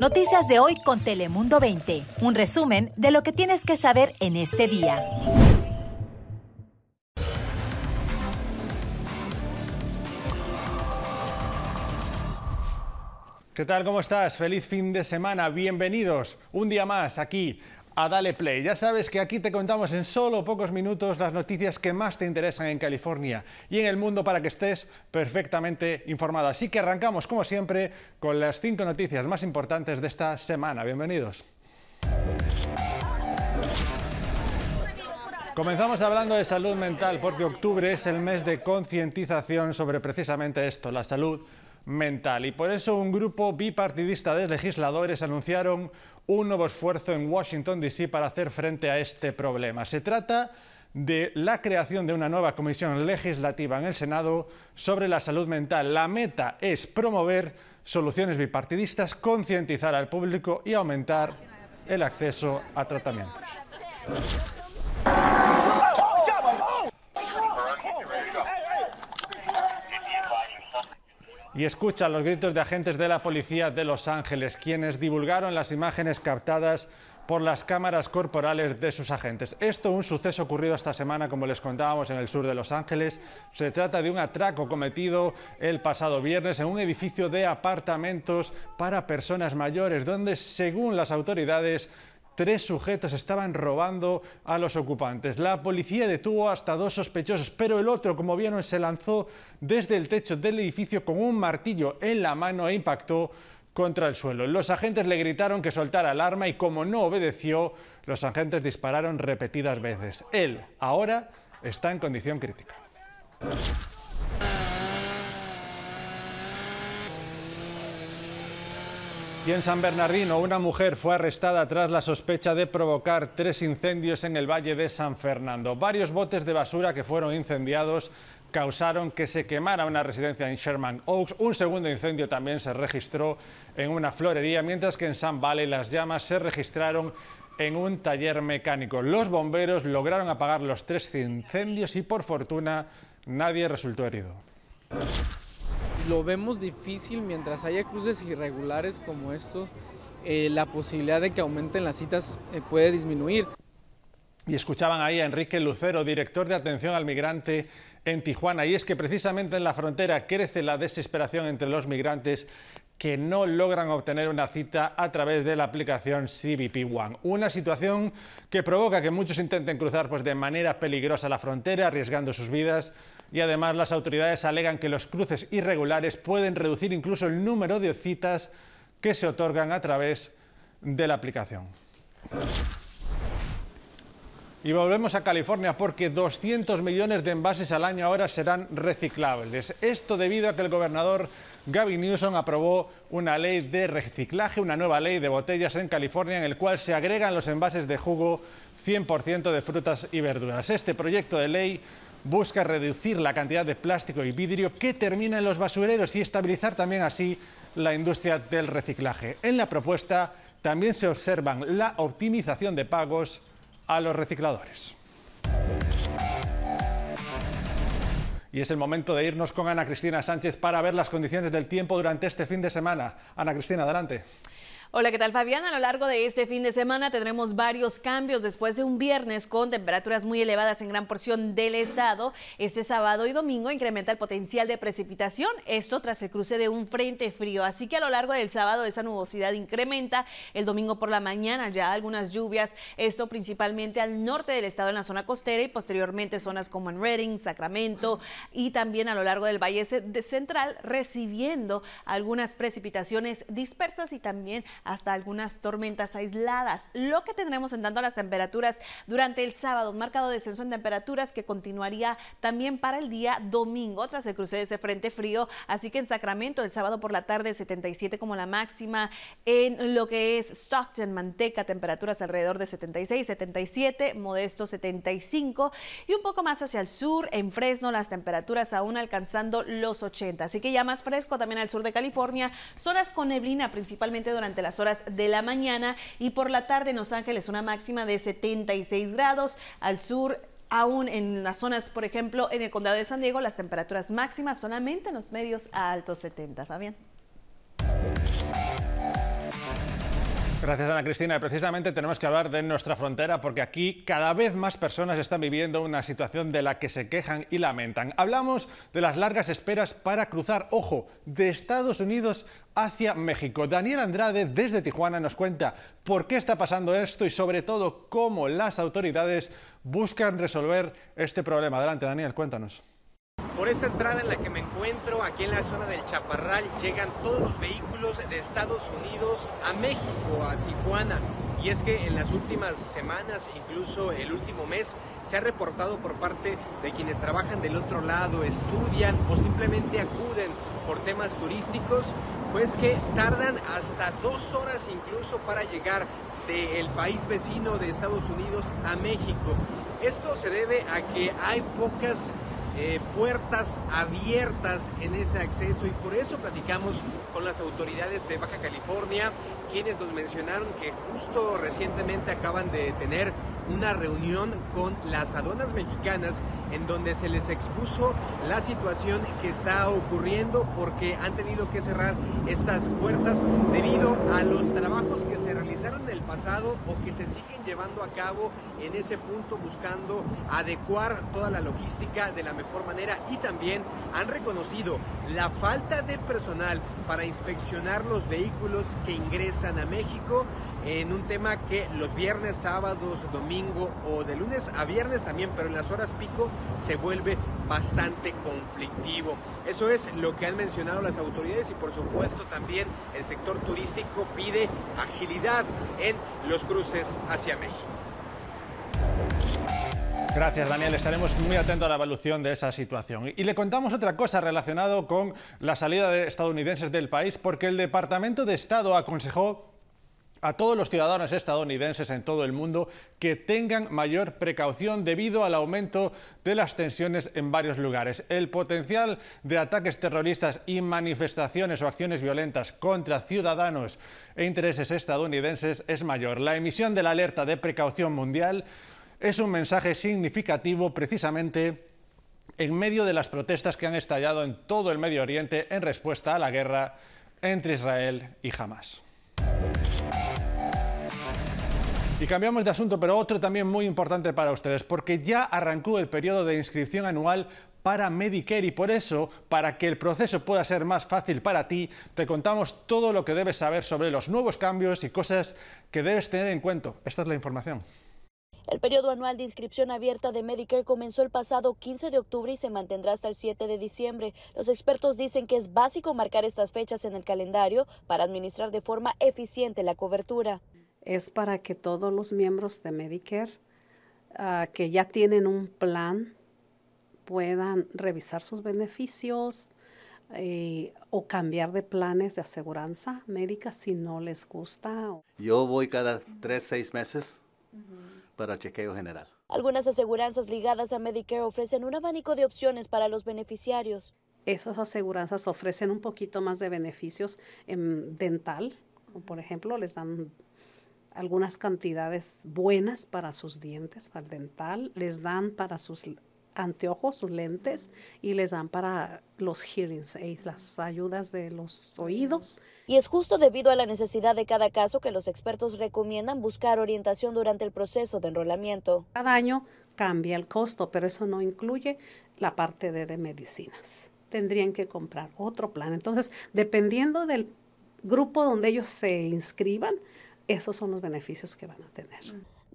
Noticias de hoy con Telemundo 20. Un resumen de lo que tienes que saber en este día. ¿Qué tal? ¿Cómo estás? Feliz fin de semana. Bienvenidos un día más aquí a Dale Play. Ya sabes que aquí te contamos en solo pocos minutos las noticias que más te interesan en California y en el mundo para que estés perfectamente informado. Así que arrancamos, como siempre, con las cinco noticias más importantes de esta semana. Bienvenidos. Comenzamos hablando de salud mental porque octubre es el mes de concientización sobre precisamente esto, la salud mental. Y por eso un grupo bipartidista de legisladores anunciaron un nuevo esfuerzo en Washington, D.C. para hacer frente a este problema. Se trata de la creación de una nueva comisión legislativa en el Senado sobre la salud mental. La meta es promover soluciones bipartidistas, concientizar al público y aumentar el acceso a tratamientos. Y escucha los gritos de agentes de la policía de Los Ángeles, quienes divulgaron las imágenes captadas por las cámaras corporales de sus agentes. Esto un suceso ocurrido esta semana, como les contábamos, en el sur de Los Ángeles. Se trata de un atraco cometido el pasado viernes en un edificio de apartamentos para personas mayores, donde, según las autoridades, tres sujetos estaban robando a los ocupantes. La policía detuvo hasta dos sospechosos, pero el otro, como vieron, se lanzó desde el techo del edificio con un martillo en la mano e impactó contra el suelo. Los agentes le gritaron que soltara el arma y como no obedeció, los agentes dispararon repetidas veces. Él ahora está en condición crítica. Y en San Bernardino, una mujer fue arrestada tras la sospecha de provocar tres incendios en el Valle de San Fernando. Varios botes de basura que fueron incendiados causaron que se quemara una residencia en Sherman Oaks. Un segundo incendio también se registró en una florería, mientras que en San Valley las llamas se registraron en un taller mecánico. Los bomberos lograron apagar los tres incendios y por fortuna nadie resultó herido lo vemos difícil mientras haya cruces irregulares como estos, eh, la posibilidad de que aumenten las citas eh, puede disminuir. Y escuchaban ahí a Enrique Lucero, director de atención al migrante en Tijuana, y es que precisamente en la frontera crece la desesperación entre los migrantes que no logran obtener una cita a través de la aplicación CBP One. Una situación que provoca que muchos intenten cruzar pues, de manera peligrosa la frontera, arriesgando sus vidas y además las autoridades alegan que los cruces irregulares pueden reducir incluso el número de citas que se otorgan a través de la aplicación. Y volvemos a California porque 200 millones de envases al año ahora serán reciclables. Esto debido a que el gobernador Gavin Newsom aprobó una ley de reciclaje, una nueva ley de botellas en California en el cual se agregan los envases de jugo 100% de frutas y verduras. Este proyecto de ley busca reducir la cantidad de plástico y vidrio que termina en los basureros y estabilizar también así la industria del reciclaje. En la propuesta también se observan la optimización de pagos a los recicladores. Y es el momento de irnos con Ana Cristina Sánchez para ver las condiciones del tiempo durante este fin de semana. Ana Cristina, adelante. Hola, ¿qué tal Fabián? A lo largo de este fin de semana tendremos varios cambios después de un viernes con temperaturas muy elevadas en gran porción del estado. Este sábado y domingo incrementa el potencial de precipitación, esto tras el cruce de un frente frío. Así que a lo largo del sábado esa nubosidad incrementa. El domingo por la mañana ya algunas lluvias, esto principalmente al norte del estado en la zona costera y posteriormente zonas como en Redding, Sacramento y también a lo largo del Valle Central recibiendo algunas precipitaciones dispersas y también hasta algunas tormentas aisladas. Lo que tendremos en tanto las temperaturas durante el sábado, un marcado descenso en temperaturas que continuaría también para el día domingo tras el cruce de ese frente frío. Así que en Sacramento el sábado por la tarde 77 como la máxima. En lo que es Stockton, Manteca, temperaturas alrededor de 76, 77, Modesto 75 y un poco más hacia el sur, en Fresno las temperaturas aún alcanzando los 80. Así que ya más fresco también al sur de California, zonas con neblina principalmente durante las horas de la mañana y por la tarde en Los Ángeles una máxima de 76 grados. Al sur Aún en las zonas, por ejemplo, en el condado de San Diego, las temperaturas máximas solamente en los medios a altos 70. Fabián. Gracias Ana Cristina. Precisamente tenemos que hablar de nuestra frontera porque aquí cada vez más personas están viviendo una situación de la que se quejan y lamentan. Hablamos de las largas esperas para cruzar, ojo, de Estados Unidos hacia México. Daniel Andrade desde Tijuana nos cuenta por qué está pasando esto y sobre todo cómo las autoridades buscan resolver este problema. Adelante Daniel, cuéntanos. Por esta entrada en la que me encuentro, aquí en la zona del Chaparral, llegan todos los vehículos de Estados Unidos a México, a Tijuana. Y es que en las últimas semanas, incluso el último mes, se ha reportado por parte de quienes trabajan del otro lado, estudian o simplemente acuden por temas turísticos, pues que tardan hasta dos horas incluso para llegar del país vecino de Estados Unidos a México. Esto se debe a que hay pocas eh, puertas abiertas en ese acceso y por eso platicamos con las autoridades de Baja California, quienes nos mencionaron que justo recientemente acaban de tener una reunión con las aduanas mexicanas en donde se les expuso la situación que está ocurriendo porque han tenido que cerrar estas puertas debido a los trabajos que se realizaron en el pasado o que se siguen llevando a cabo en ese punto buscando adecuar toda la logística de la mejor manera. Y también han reconocido la falta de personal para inspeccionar los vehículos que ingresan a México en un tema que los viernes, sábados, domingo o de lunes a viernes también, pero en las horas pico se vuelve bastante conflictivo. Eso es lo que han mencionado las autoridades y por supuesto también el sector turístico pide agilidad en los cruces hacia México. Gracias, Daniel. Estaremos muy atentos a la evolución de esa situación. Y le contamos otra cosa relacionada con la salida de estadounidenses del país, porque el Departamento de Estado aconsejó a todos los ciudadanos estadounidenses en todo el mundo que tengan mayor precaución debido al aumento de las tensiones en varios lugares. El potencial de ataques terroristas y manifestaciones o acciones violentas contra ciudadanos e intereses estadounidenses es mayor. La emisión de la alerta de precaución mundial es un mensaje significativo precisamente en medio de las protestas que han estallado en todo el Medio Oriente en respuesta a la guerra entre Israel y Hamas. Y cambiamos de asunto, pero otro también muy importante para ustedes, porque ya arrancó el periodo de inscripción anual para Medicare y por eso, para que el proceso pueda ser más fácil para ti, te contamos todo lo que debes saber sobre los nuevos cambios y cosas que debes tener en cuenta. Esta es la información. El periodo anual de inscripción abierta de Medicare comenzó el pasado 15 de octubre y se mantendrá hasta el 7 de diciembre. Los expertos dicen que es básico marcar estas fechas en el calendario para administrar de forma eficiente la cobertura es para que todos los miembros de Medicare uh, que ya tienen un plan puedan revisar sus beneficios eh, o cambiar de planes de aseguranza médica si no les gusta. Yo voy cada tres, seis meses uh -huh. para chequeo general. Algunas aseguranzas ligadas a Medicare ofrecen un abanico de opciones para los beneficiarios. Esas aseguranzas ofrecen un poquito más de beneficios en dental, por ejemplo les dan algunas cantidades buenas para sus dientes, para el dental, les dan para sus anteojos, sus lentes, y les dan para los hearing aids, las ayudas de los oídos. Y es justo debido a la necesidad de cada caso que los expertos recomiendan buscar orientación durante el proceso de enrolamiento. Cada año cambia el costo, pero eso no incluye la parte de, de medicinas. Tendrían que comprar otro plan. Entonces, dependiendo del grupo donde ellos se inscriban, esos son los beneficios que van a tener.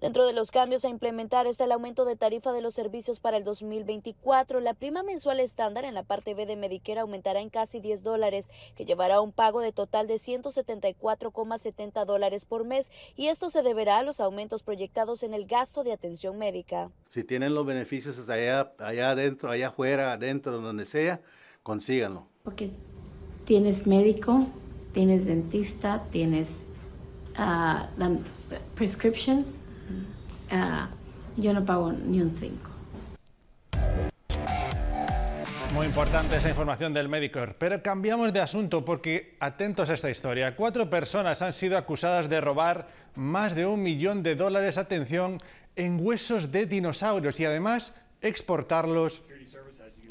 Dentro de los cambios a implementar está el aumento de tarifa de los servicios para el 2024. La prima mensual estándar en la parte B de Medicare aumentará en casi 10 dólares, que llevará a un pago de total de 174,70 dólares por mes, y esto se deberá a los aumentos proyectados en el gasto de atención médica. Si tienen los beneficios allá, allá adentro, allá afuera, adentro, donde sea, consíganlo. Porque tienes médico, tienes dentista, tienes uh, prescriptions, uh, yo no pago ni un 5. Muy importante esa información del médico. Pero cambiamos de asunto porque, atentos a esta historia, cuatro personas han sido acusadas de robar más de un millón de dólares, atención, en huesos de dinosaurios y además exportarlos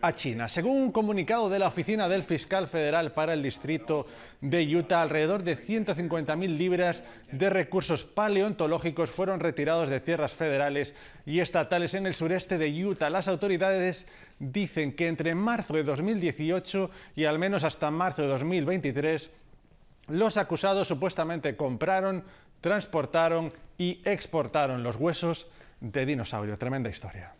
a China. Según un comunicado de la Oficina del Fiscal Federal para el Distrito de Utah, alrededor de 150.000 libras de recursos paleontológicos fueron retirados de tierras federales y estatales en el sureste de Utah. Las autoridades dicen que entre marzo de 2018 y al menos hasta marzo de 2023, los acusados supuestamente compraron, transportaron y exportaron los huesos de dinosaurio. Tremenda historia.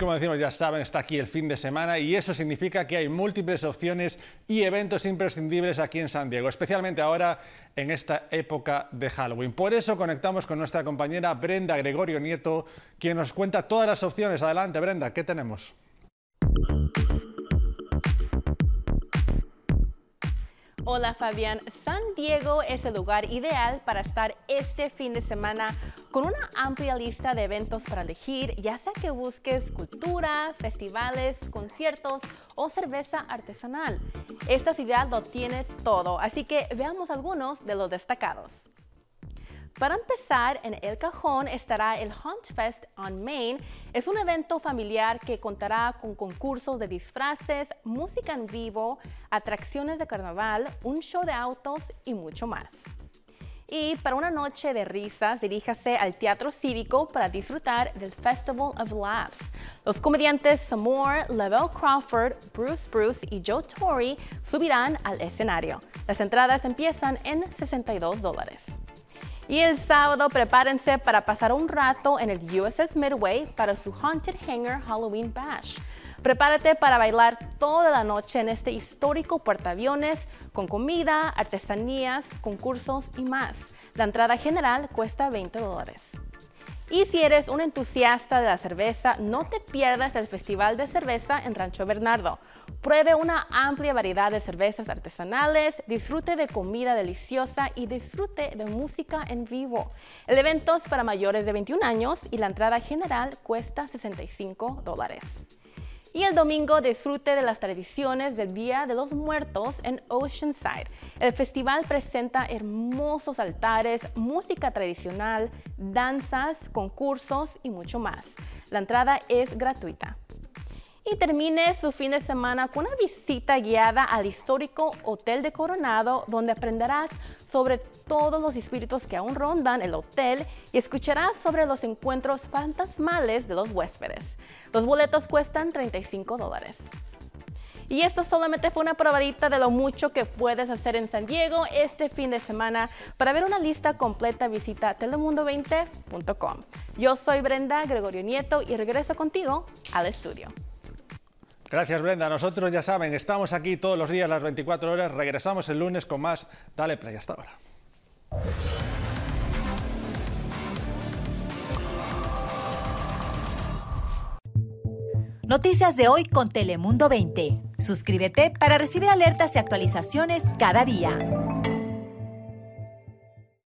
Como decimos, ya saben, está aquí el fin de semana y eso significa que hay múltiples opciones y eventos imprescindibles aquí en San Diego, especialmente ahora en esta época de Halloween. Por eso conectamos con nuestra compañera Brenda Gregorio Nieto, quien nos cuenta todas las opciones. Adelante, Brenda, ¿qué tenemos? Hola Fabián, San Diego es el lugar ideal para estar este fin de semana con una amplia lista de eventos para elegir, ya sea que busques cultura, festivales, conciertos o cerveza artesanal. Esta ciudad lo tiene todo, así que veamos algunos de los destacados. Para empezar, en El Cajón estará el Hunt Fest on Main. Es un evento familiar que contará con concursos de disfraces, música en vivo, atracciones de carnaval, un show de autos y mucho más. Y para una noche de risas, diríjase al Teatro Cívico para disfrutar del Festival of Laughs. Los comediantes Samore, Lavelle Crawford, Bruce Bruce y Joe Torre subirán al escenario. Las entradas empiezan en 62 dólares. Y el sábado prepárense para pasar un rato en el USS Midway para su Haunted Hangar Halloween Bash. Prepárate para bailar toda la noche en este histórico portaaviones con comida, artesanías, concursos y más. La entrada general cuesta 20 dólares. Y si eres un entusiasta de la cerveza, no te pierdas el Festival de Cerveza en Rancho Bernardo. Pruebe una amplia variedad de cervezas artesanales, disfrute de comida deliciosa y disfrute de música en vivo. El evento es para mayores de 21 años y la entrada general cuesta 65 dólares. Y el domingo disfrute de las tradiciones del Día de los Muertos en Oceanside. El festival presenta hermosos altares, música tradicional, danzas, concursos y mucho más. La entrada es gratuita y termine su fin de semana con una visita guiada al histórico Hotel de Coronado, donde aprenderás sobre todos los espíritus que aún rondan el hotel y escucharás sobre los encuentros fantasmales de los huéspedes. Los boletos cuestan 35 dólares. Y esto solamente fue una probadita de lo mucho que puedes hacer en San Diego este fin de semana. Para ver una lista completa visita telemundo20.com. Yo soy Brenda Gregorio Nieto y regreso contigo al estudio. Gracias Brenda. Nosotros ya saben, estamos aquí todos los días las 24 horas. Regresamos el lunes con más Dale Play. Hasta ahora. Noticias de hoy con Telemundo 20. Suscríbete para recibir alertas y actualizaciones cada día.